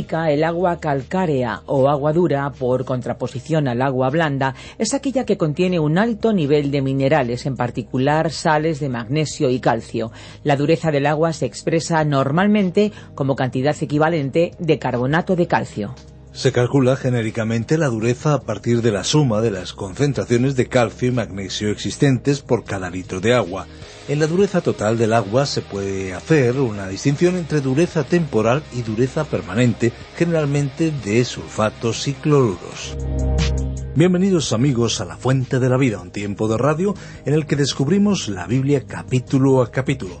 El agua calcárea o agua dura, por contraposición al agua blanda, es aquella que contiene un alto nivel de minerales, en particular sales de magnesio y calcio. La dureza del agua se expresa normalmente como cantidad equivalente de carbonato de calcio. Se calcula genéricamente la dureza a partir de la suma de las concentraciones de calcio y magnesio existentes por cada litro de agua. En la dureza total del agua se puede hacer una distinción entre dureza temporal y dureza permanente, generalmente de sulfatos y cloruros. Bienvenidos amigos a La Fuente de la Vida, un tiempo de radio en el que descubrimos la Biblia capítulo a capítulo.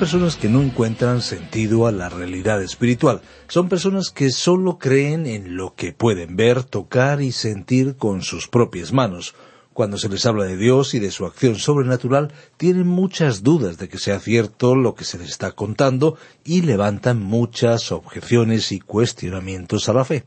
Personas que no encuentran sentido a la realidad espiritual. Son personas que solo creen en lo que pueden ver, tocar y sentir con sus propias manos. Cuando se les habla de Dios y de su acción sobrenatural, tienen muchas dudas de que sea cierto lo que se les está contando y levantan muchas objeciones y cuestionamientos a la fe.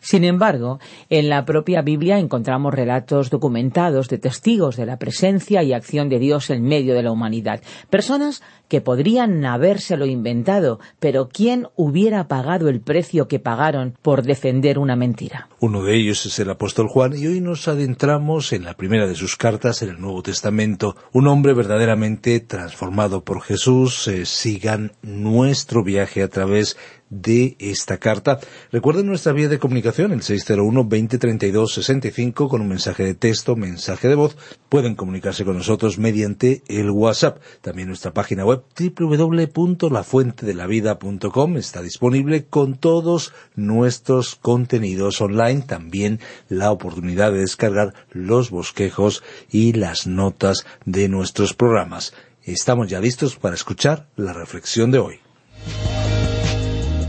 Sin embargo, en la propia Biblia encontramos relatos documentados de testigos de la presencia y acción de Dios en medio de la humanidad. Personas que podrían habérselo inventado, pero ¿quién hubiera pagado el precio que pagaron por defender una mentira? Uno de ellos es el apóstol Juan y hoy nos adentramos en la primera de sus cartas en el Nuevo Testamento, un hombre verdaderamente transformado por Jesús. Eh, sigan nuestro viaje a través de esta carta. Recuerden nuestra vía de comunicación, el 601-2032-65, con un mensaje de texto, mensaje de voz. Pueden comunicarse con nosotros mediante el WhatsApp. También nuestra página web www.lafuentedelavida.com está disponible con todos nuestros contenidos online. También la oportunidad de descargar los bosquejos y las notas de nuestros programas. Estamos ya listos para escuchar la reflexión de hoy.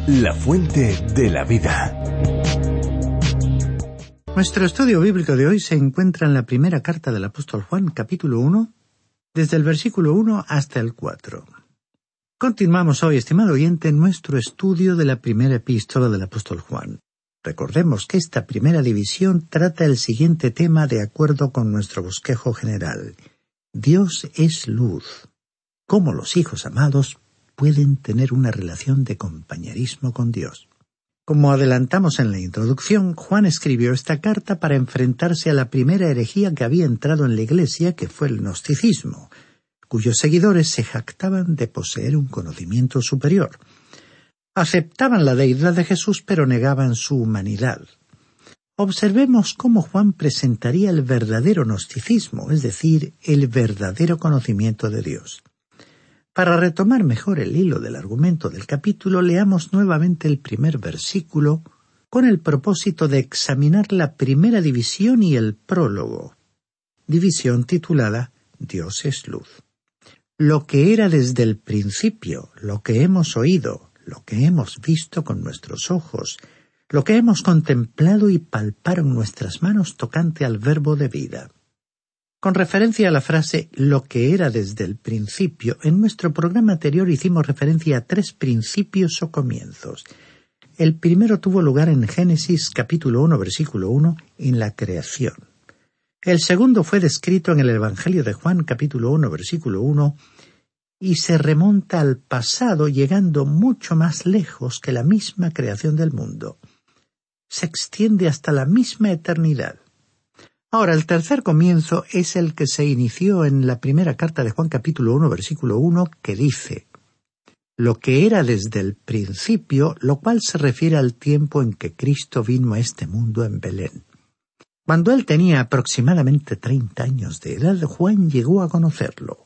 La fuente de la vida. Nuestro estudio bíblico de hoy se encuentra en la primera carta del apóstol Juan, capítulo 1, desde el versículo 1 hasta el 4. Continuamos hoy, estimado oyente, nuestro estudio de la primera epístola del apóstol Juan. Recordemos que esta primera división trata el siguiente tema de acuerdo con nuestro bosquejo general. Dios es luz. Cómo los hijos amados pueden tener una relación de compañerismo con Dios. Como adelantamos en la introducción, Juan escribió esta carta para enfrentarse a la primera herejía que había entrado en la Iglesia, que fue el gnosticismo, cuyos seguidores se jactaban de poseer un conocimiento superior. Aceptaban la deidad de Jesús, pero negaban su humanidad. Observemos cómo Juan presentaría el verdadero gnosticismo, es decir, el verdadero conocimiento de Dios. Para retomar mejor el hilo del argumento del capítulo, leamos nuevamente el primer versículo con el propósito de examinar la primera división y el prólogo, división titulada Dios es luz. Lo que era desde el principio, lo que hemos oído, lo que hemos visto con nuestros ojos, lo que hemos contemplado y palparon nuestras manos tocante al verbo de vida. Con referencia a la frase lo que era desde el principio, en nuestro programa anterior hicimos referencia a tres principios o comienzos. El primero tuvo lugar en Génesis capítulo 1 versículo 1 en la creación. El segundo fue descrito en el Evangelio de Juan capítulo 1 versículo 1 y se remonta al pasado llegando mucho más lejos que la misma creación del mundo. Se extiende hasta la misma eternidad. Ahora, el tercer comienzo es el que se inició en la primera carta de Juan capítulo 1 versículo 1 que dice lo que era desde el principio, lo cual se refiere al tiempo en que Cristo vino a este mundo en Belén. Cuando él tenía aproximadamente treinta años de edad, Juan llegó a conocerlo.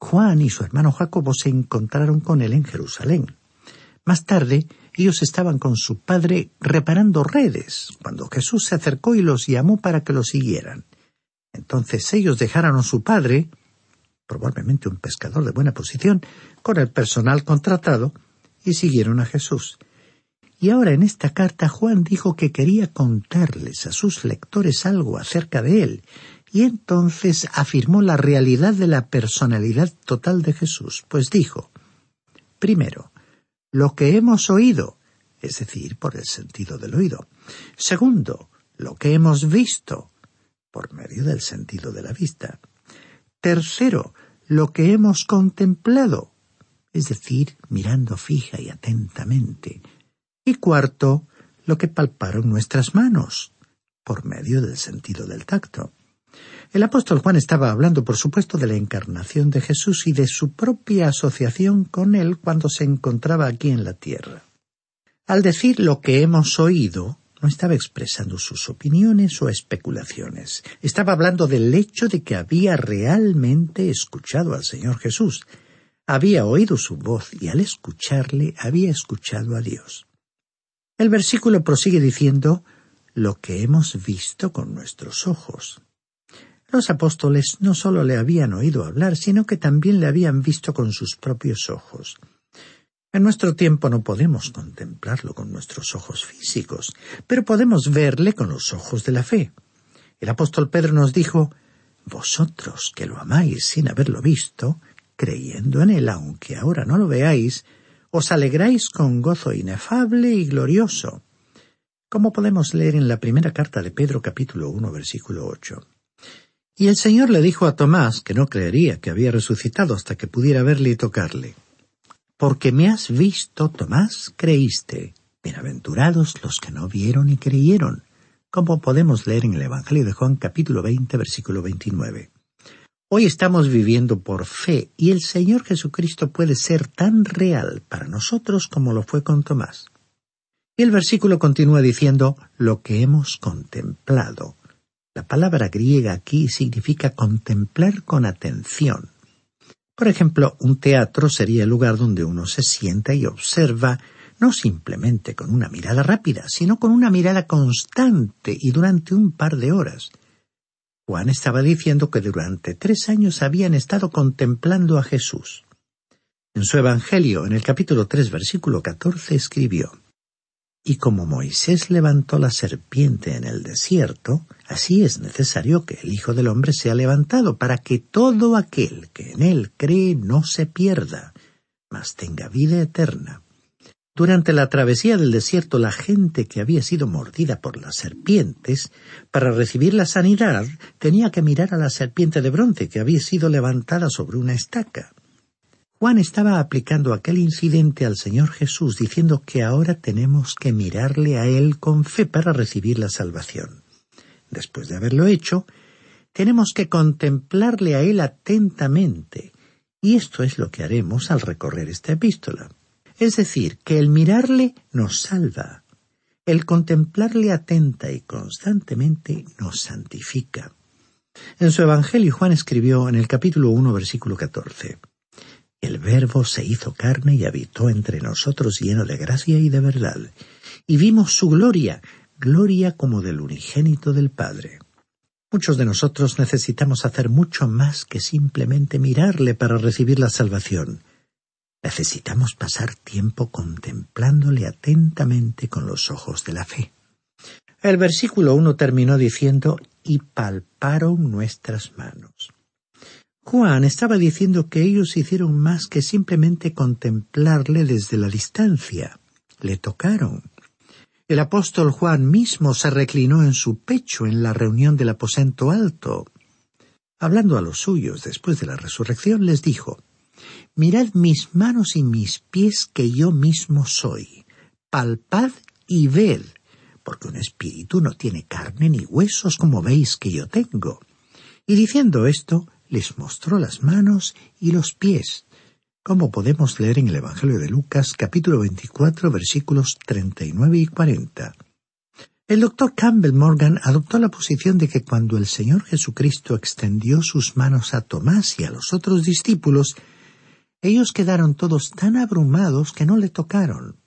Juan y su hermano Jacobo se encontraron con él en Jerusalén. Más tarde, ellos estaban con su padre reparando redes, cuando Jesús se acercó y los llamó para que lo siguieran. Entonces ellos dejaron a su padre, probablemente un pescador de buena posición, con el personal contratado, y siguieron a Jesús. Y ahora en esta carta Juan dijo que quería contarles a sus lectores algo acerca de él, y entonces afirmó la realidad de la personalidad total de Jesús, pues dijo, primero, lo que hemos oído, es decir, por el sentido del oído. Segundo, lo que hemos visto, por medio del sentido de la vista. Tercero, lo que hemos contemplado, es decir, mirando fija y atentamente. Y cuarto, lo que palparon nuestras manos, por medio del sentido del tacto. El apóstol Juan estaba hablando, por supuesto, de la encarnación de Jesús y de su propia asociación con él cuando se encontraba aquí en la tierra. Al decir lo que hemos oído, no estaba expresando sus opiniones o especulaciones. Estaba hablando del hecho de que había realmente escuchado al Señor Jesús. Había oído su voz y al escucharle había escuchado a Dios. El versículo prosigue diciendo lo que hemos visto con nuestros ojos. Los apóstoles no solo le habían oído hablar, sino que también le habían visto con sus propios ojos. En nuestro tiempo no podemos contemplarlo con nuestros ojos físicos, pero podemos verle con los ojos de la fe. El apóstol Pedro nos dijo Vosotros que lo amáis sin haberlo visto, creyendo en él aunque ahora no lo veáis, os alegráis con gozo inefable y glorioso. Como podemos leer en la primera carta de Pedro capítulo 1 versículo 8. Y el Señor le dijo a Tomás que no creería que había resucitado hasta que pudiera verle y tocarle. Porque me has visto, Tomás, creíste. Bienaventurados los que no vieron y creyeron, como podemos leer en el Evangelio de Juan capítulo 20 versículo 29. Hoy estamos viviendo por fe y el Señor Jesucristo puede ser tan real para nosotros como lo fue con Tomás. Y el versículo continúa diciendo lo que hemos contemplado. La palabra griega aquí significa contemplar con atención. Por ejemplo, un teatro sería el lugar donde uno se sienta y observa no simplemente con una mirada rápida, sino con una mirada constante y durante un par de horas. Juan estaba diciendo que durante tres años habían estado contemplando a Jesús. En su Evangelio, en el capítulo tres, versículo catorce, escribió y como Moisés levantó la serpiente en el desierto, así es necesario que el Hijo del Hombre sea levantado, para que todo aquel que en él cree no se pierda, mas tenga vida eterna. Durante la travesía del desierto la gente que había sido mordida por las serpientes, para recibir la sanidad, tenía que mirar a la serpiente de bronce que había sido levantada sobre una estaca. Juan estaba aplicando aquel incidente al Señor Jesús, diciendo que ahora tenemos que mirarle a Él con fe para recibir la salvación. Después de haberlo hecho, tenemos que contemplarle a Él atentamente, y esto es lo que haremos al recorrer esta epístola. Es decir, que el mirarle nos salva, el contemplarle atenta y constantemente nos santifica. En su Evangelio Juan escribió en el capítulo 1 versículo 14 el Verbo se hizo carne y habitó entre nosotros lleno de gracia y de verdad, y vimos su gloria, gloria como del unigénito del Padre. Muchos de nosotros necesitamos hacer mucho más que simplemente mirarle para recibir la salvación. Necesitamos pasar tiempo contemplándole atentamente con los ojos de la fe. El versículo uno terminó diciendo y palparon nuestras manos. Juan estaba diciendo que ellos hicieron más que simplemente contemplarle desde la distancia. Le tocaron. El apóstol Juan mismo se reclinó en su pecho en la reunión del aposento alto. Hablando a los suyos después de la resurrección, les dijo Mirad mis manos y mis pies que yo mismo soy. Palpad y ved, porque un espíritu no tiene carne ni huesos como veis que yo tengo. Y diciendo esto, les mostró las manos y los pies, como podemos leer en el Evangelio de Lucas capítulo 24 versículos 39 y 40. El doctor Campbell Morgan adoptó la posición de que cuando el Señor Jesucristo extendió sus manos a Tomás y a los otros discípulos, ellos quedaron todos tan abrumados que no le tocaron.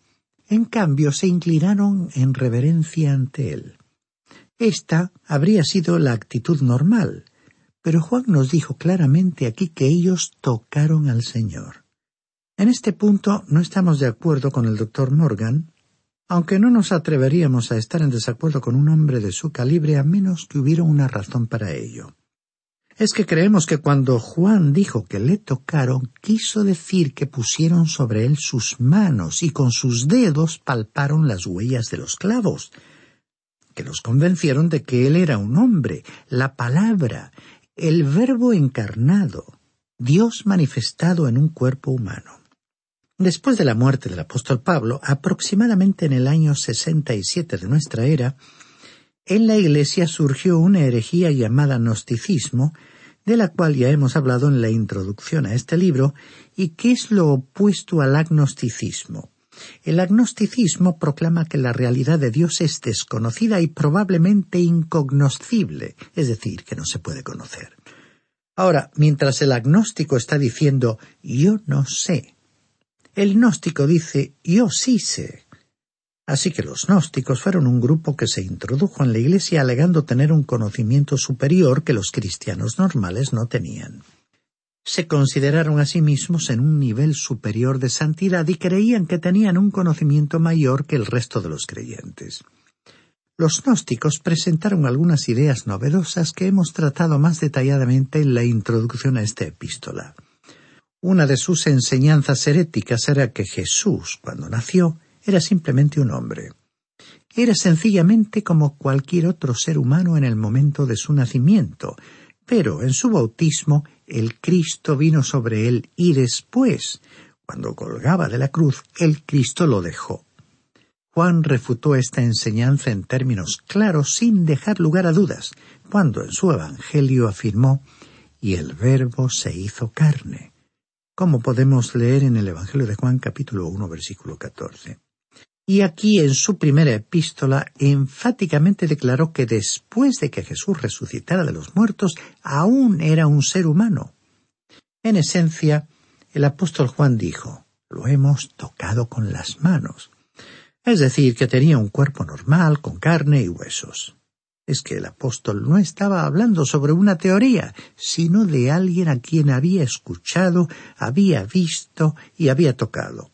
En cambio, se inclinaron en reverencia ante él. Esta habría sido la actitud normal, pero Juan nos dijo claramente aquí que ellos tocaron al Señor. En este punto no estamos de acuerdo con el doctor Morgan, aunque no nos atreveríamos a estar en desacuerdo con un hombre de su calibre a menos que hubiera una razón para ello. Es que creemos que cuando Juan dijo que le tocaron, quiso decir que pusieron sobre él sus manos y con sus dedos palparon las huellas de los clavos, que los convencieron de que él era un hombre, la palabra, el Verbo encarnado, Dios manifestado en un cuerpo humano. Después de la muerte del apóstol Pablo, aproximadamente en el año 67 de nuestra era, en la Iglesia surgió una herejía llamada gnosticismo, de la cual ya hemos hablado en la introducción a este libro, y que es lo opuesto al agnosticismo. El agnosticismo proclama que la realidad de Dios es desconocida y probablemente incognoscible, es decir, que no se puede conocer. Ahora, mientras el agnóstico está diciendo yo no sé, el gnóstico dice yo sí sé. Así que los gnósticos fueron un grupo que se introdujo en la Iglesia alegando tener un conocimiento superior que los cristianos normales no tenían. Se consideraron a sí mismos en un nivel superior de santidad y creían que tenían un conocimiento mayor que el resto de los creyentes. Los gnósticos presentaron algunas ideas novedosas que hemos tratado más detalladamente en la introducción a esta epístola. Una de sus enseñanzas heréticas era que Jesús, cuando nació, era simplemente un hombre. Era sencillamente como cualquier otro ser humano en el momento de su nacimiento, pero en su bautismo el Cristo vino sobre él y después, cuando colgaba de la cruz, el Cristo lo dejó. Juan refutó esta enseñanza en términos claros sin dejar lugar a dudas, cuando en su Evangelio afirmó y el Verbo se hizo carne, como podemos leer en el Evangelio de Juan capítulo 1 versículo 14. Y aquí en su primera epístola enfáticamente declaró que después de que Jesús resucitara de los muertos, aún era un ser humano. En esencia, el apóstol Juan dijo, lo hemos tocado con las manos. Es decir, que tenía un cuerpo normal, con carne y huesos. Es que el apóstol no estaba hablando sobre una teoría, sino de alguien a quien había escuchado, había visto y había tocado.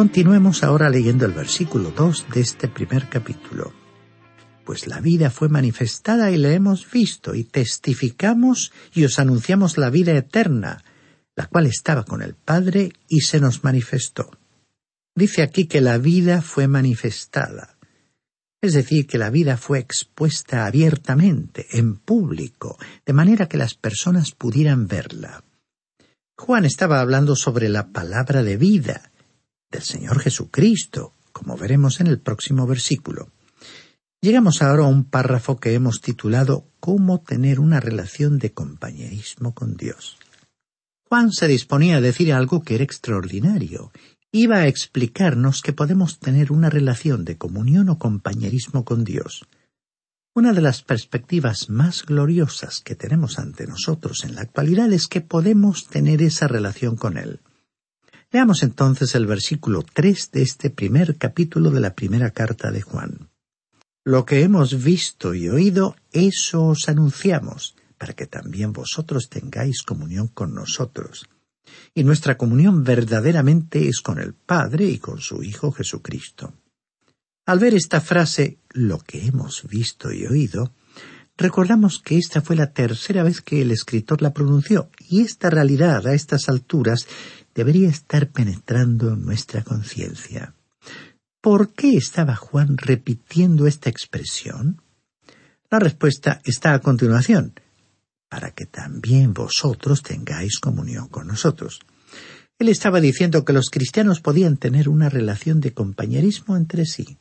Continuemos ahora leyendo el versículo 2 de este primer capítulo. Pues la vida fue manifestada y la hemos visto y testificamos y os anunciamos la vida eterna, la cual estaba con el Padre y se nos manifestó. Dice aquí que la vida fue manifestada, es decir, que la vida fue expuesta abiertamente, en público, de manera que las personas pudieran verla. Juan estaba hablando sobre la palabra de vida, del Señor Jesucristo, como veremos en el próximo versículo. Llegamos ahora a un párrafo que hemos titulado Cómo tener una relación de compañerismo con Dios. Juan se disponía a decir algo que era extraordinario. Iba a explicarnos que podemos tener una relación de comunión o compañerismo con Dios. Una de las perspectivas más gloriosas que tenemos ante nosotros en la actualidad es que podemos tener esa relación con Él. Leamos entonces el versículo tres de este primer capítulo de la primera carta de Juan. Lo que hemos visto y oído, eso os anunciamos, para que también vosotros tengáis comunión con nosotros. Y nuestra comunión verdaderamente es con el Padre y con su Hijo Jesucristo. Al ver esta frase, lo que hemos visto y oído, recordamos que esta fue la tercera vez que el escritor la pronunció, y esta realidad a estas alturas debería estar penetrando en nuestra conciencia. ¿Por qué estaba Juan repitiendo esta expresión? La respuesta está a continuación, para que también vosotros tengáis comunión con nosotros. Él estaba diciendo que los cristianos podían tener una relación de compañerismo entre sí.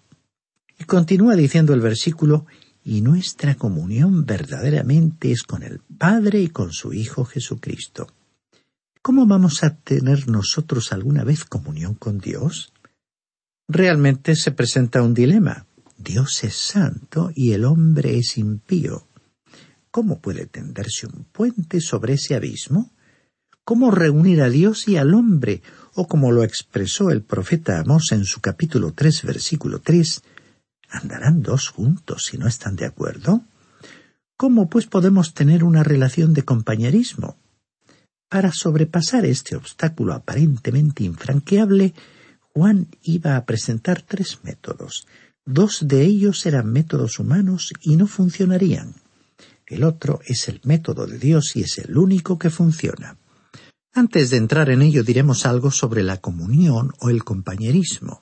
Y continúa diciendo el versículo, y nuestra comunión verdaderamente es con el Padre y con su Hijo Jesucristo. ¿Cómo vamos a tener nosotros alguna vez comunión con Dios? Realmente se presenta un dilema. Dios es santo y el hombre es impío. ¿Cómo puede tenderse un puente sobre ese abismo? ¿Cómo reunir a Dios y al hombre? O como lo expresó el profeta Amós en su capítulo tres, versículo tres, ¿andarán dos juntos si no están de acuerdo? ¿Cómo pues podemos tener una relación de compañerismo? Para sobrepasar este obstáculo aparentemente infranqueable, Juan iba a presentar tres métodos. Dos de ellos eran métodos humanos y no funcionarían. El otro es el método de Dios y es el único que funciona. Antes de entrar en ello diremos algo sobre la comunión o el compañerismo.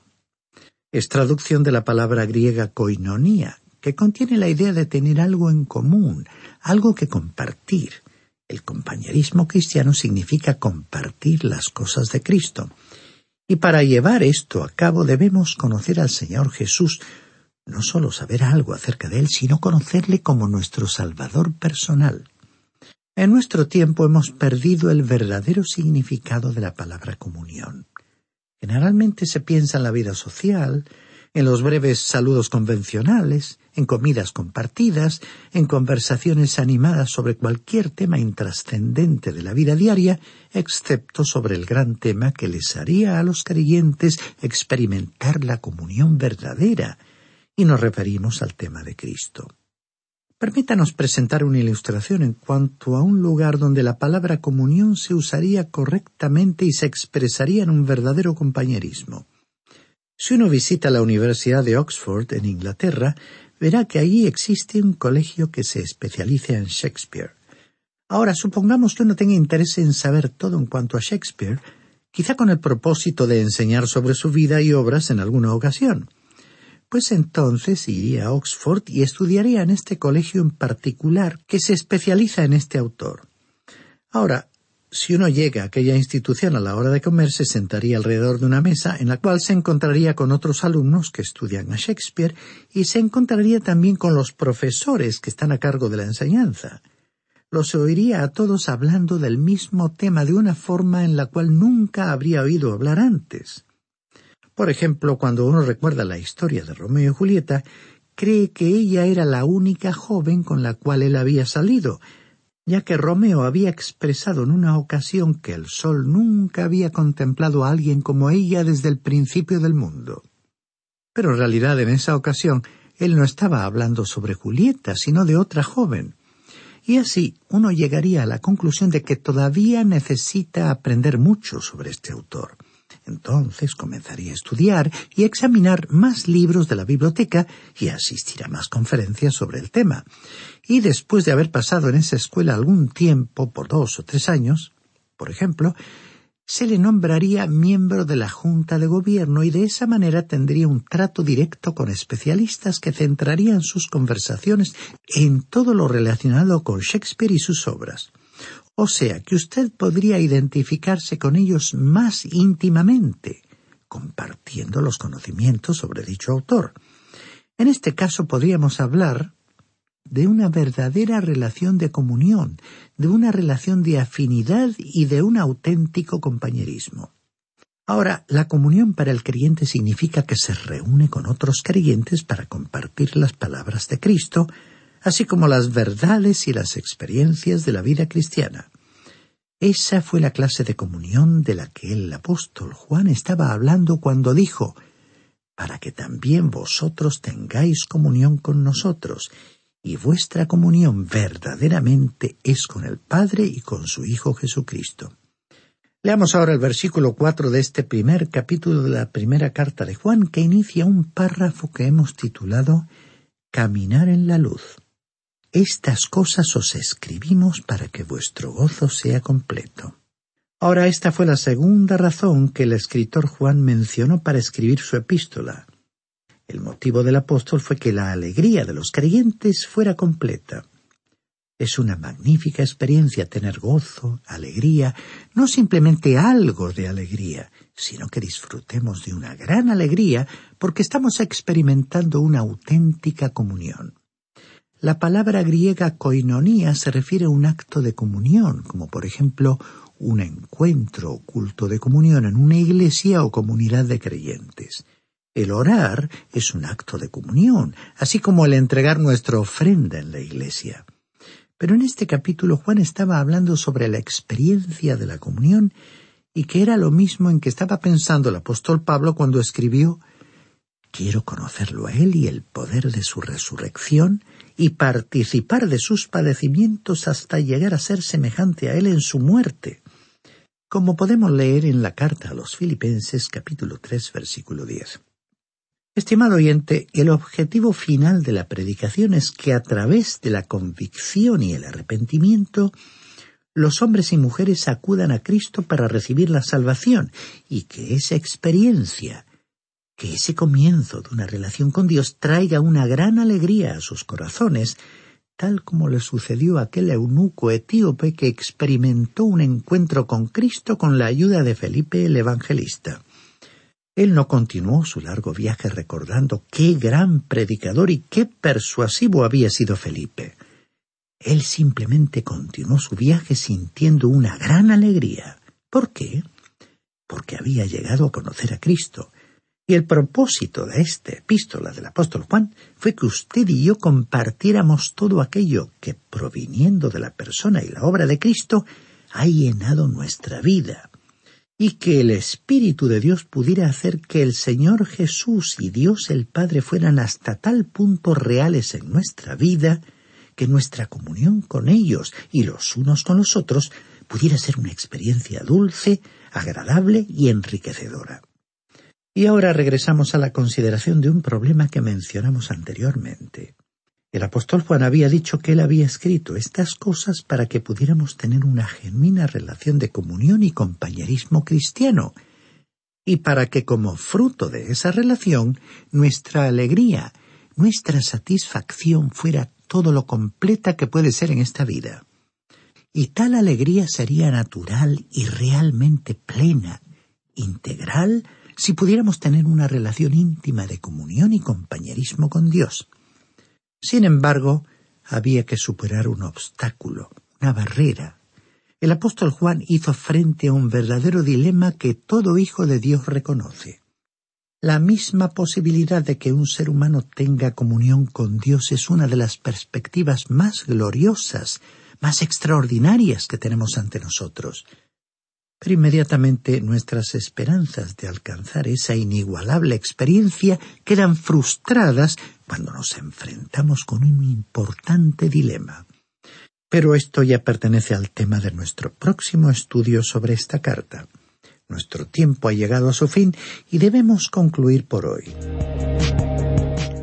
Es traducción de la palabra griega koinonia, que contiene la idea de tener algo en común, algo que compartir, el compañerismo cristiano significa compartir las cosas de Cristo. Y para llevar esto a cabo debemos conocer al Señor Jesús, no solo saber algo acerca de Él, sino conocerle como nuestro Salvador personal. En nuestro tiempo hemos perdido el verdadero significado de la palabra comunión. Generalmente se piensa en la vida social, en los breves saludos convencionales, en comidas compartidas, en conversaciones animadas sobre cualquier tema intrascendente de la vida diaria, excepto sobre el gran tema que les haría a los creyentes experimentar la comunión verdadera, y nos referimos al tema de Cristo. Permítanos presentar una ilustración en cuanto a un lugar donde la palabra comunión se usaría correctamente y se expresaría en un verdadero compañerismo. Si uno visita la Universidad de Oxford en Inglaterra, verá que allí existe un colegio que se especializa en Shakespeare. Ahora, supongamos que uno tenga interés en saber todo en cuanto a Shakespeare, quizá con el propósito de enseñar sobre su vida y obras en alguna ocasión. Pues entonces iría a Oxford y estudiaría en este colegio en particular que se especializa en este autor. Ahora, si uno llega a aquella institución a la hora de comer, se sentaría alrededor de una mesa en la cual se encontraría con otros alumnos que estudian a Shakespeare y se encontraría también con los profesores que están a cargo de la enseñanza. Los oiría a todos hablando del mismo tema de una forma en la cual nunca habría oído hablar antes. Por ejemplo, cuando uno recuerda la historia de Romeo y Julieta, cree que ella era la única joven con la cual él había salido, ya que Romeo había expresado en una ocasión que el sol nunca había contemplado a alguien como ella desde el principio del mundo. Pero en realidad en esa ocasión él no estaba hablando sobre Julieta, sino de otra joven. Y así uno llegaría a la conclusión de que todavía necesita aprender mucho sobre este autor. Entonces comenzaría a estudiar y examinar más libros de la biblioteca y asistir a más conferencias sobre el tema. Y después de haber pasado en esa escuela algún tiempo, por dos o tres años, por ejemplo, se le nombraría miembro de la Junta de Gobierno y de esa manera tendría un trato directo con especialistas que centrarían sus conversaciones en todo lo relacionado con Shakespeare y sus obras. O sea que usted podría identificarse con ellos más íntimamente, compartiendo los conocimientos sobre dicho autor. En este caso podríamos hablar de una verdadera relación de comunión, de una relación de afinidad y de un auténtico compañerismo. Ahora, la comunión para el creyente significa que se reúne con otros creyentes para compartir las palabras de Cristo, así como las verdades y las experiencias de la vida cristiana. Esa fue la clase de comunión de la que el apóstol Juan estaba hablando cuando dijo para que también vosotros tengáis comunión con nosotros, y vuestra comunión verdaderamente es con el Padre y con su Hijo Jesucristo. Leamos ahora el versículo cuatro de este primer capítulo de la primera carta de Juan, que inicia un párrafo que hemos titulado Caminar en la luz. Estas cosas os escribimos para que vuestro gozo sea completo. Ahora esta fue la segunda razón que el escritor Juan mencionó para escribir su epístola. El motivo del apóstol fue que la alegría de los creyentes fuera completa. Es una magnífica experiencia tener gozo, alegría, no simplemente algo de alegría, sino que disfrutemos de una gran alegría porque estamos experimentando una auténtica comunión. La palabra griega koinonía se refiere a un acto de comunión, como por ejemplo un encuentro o culto de comunión en una iglesia o comunidad de creyentes. El orar es un acto de comunión, así como el entregar nuestra ofrenda en la iglesia. Pero en este capítulo Juan estaba hablando sobre la experiencia de la comunión y que era lo mismo en que estaba pensando el apóstol Pablo cuando escribió Quiero conocerlo a Él y el poder de su resurrección y participar de sus padecimientos hasta llegar a ser semejante a Él en su muerte, como podemos leer en la carta a los Filipenses capítulo 3 versículo 10. Estimado oyente, el objetivo final de la predicación es que a través de la convicción y el arrepentimiento los hombres y mujeres acudan a Cristo para recibir la salvación y que esa experiencia que ese comienzo de una relación con Dios traiga una gran alegría a sus corazones, tal como le sucedió a aquel eunuco etíope que experimentó un encuentro con Cristo con la ayuda de Felipe el Evangelista. Él no continuó su largo viaje recordando qué gran predicador y qué persuasivo había sido Felipe. Él simplemente continuó su viaje sintiendo una gran alegría. ¿Por qué? Porque había llegado a conocer a Cristo, Y el propósito de esta epístola del apóstol Juan fue que usted y yo compartiéramos todo aquello que, proviniendo de la persona y la obra de Cristo, ha llenado nuestra vida, y que el Espíritu de Dios pudiera hacer que el Señor Jesús y Dios el Padre fueran hasta tal punto reales en nuestra vida, que nuestra comunión con ellos y los unos con los otros pudiera ser una experiencia dulce, agradable y enriquecedora. Y ahora regresamos a la consideración de un problema que mencionamos anteriormente. El apóstol Juan había dicho que él había escrito estas cosas para que pudiéramos tener una genuina relación de comunión y compañerismo cristiano, y para que como fruto de esa relación nuestra alegría, nuestra satisfacción fuera todo lo completa que puede ser en esta vida. Y tal alegría sería natural y realmente plena, integral, si pudiéramos tener una relación íntima de comunión y compañerismo con Dios. Sin embargo, había que superar un obstáculo, una barrera. El apóstol Juan hizo frente a un verdadero dilema que todo hijo de Dios reconoce. La misma posibilidad de que un ser humano tenga comunión con Dios es una de las perspectivas más gloriosas, más extraordinarias que tenemos ante nosotros. Pero inmediatamente nuestras esperanzas de alcanzar esa inigualable experiencia quedan frustradas cuando nos enfrentamos con un importante dilema. Pero esto ya pertenece al tema de nuestro próximo estudio sobre esta carta. Nuestro tiempo ha llegado a su fin y debemos concluir por hoy.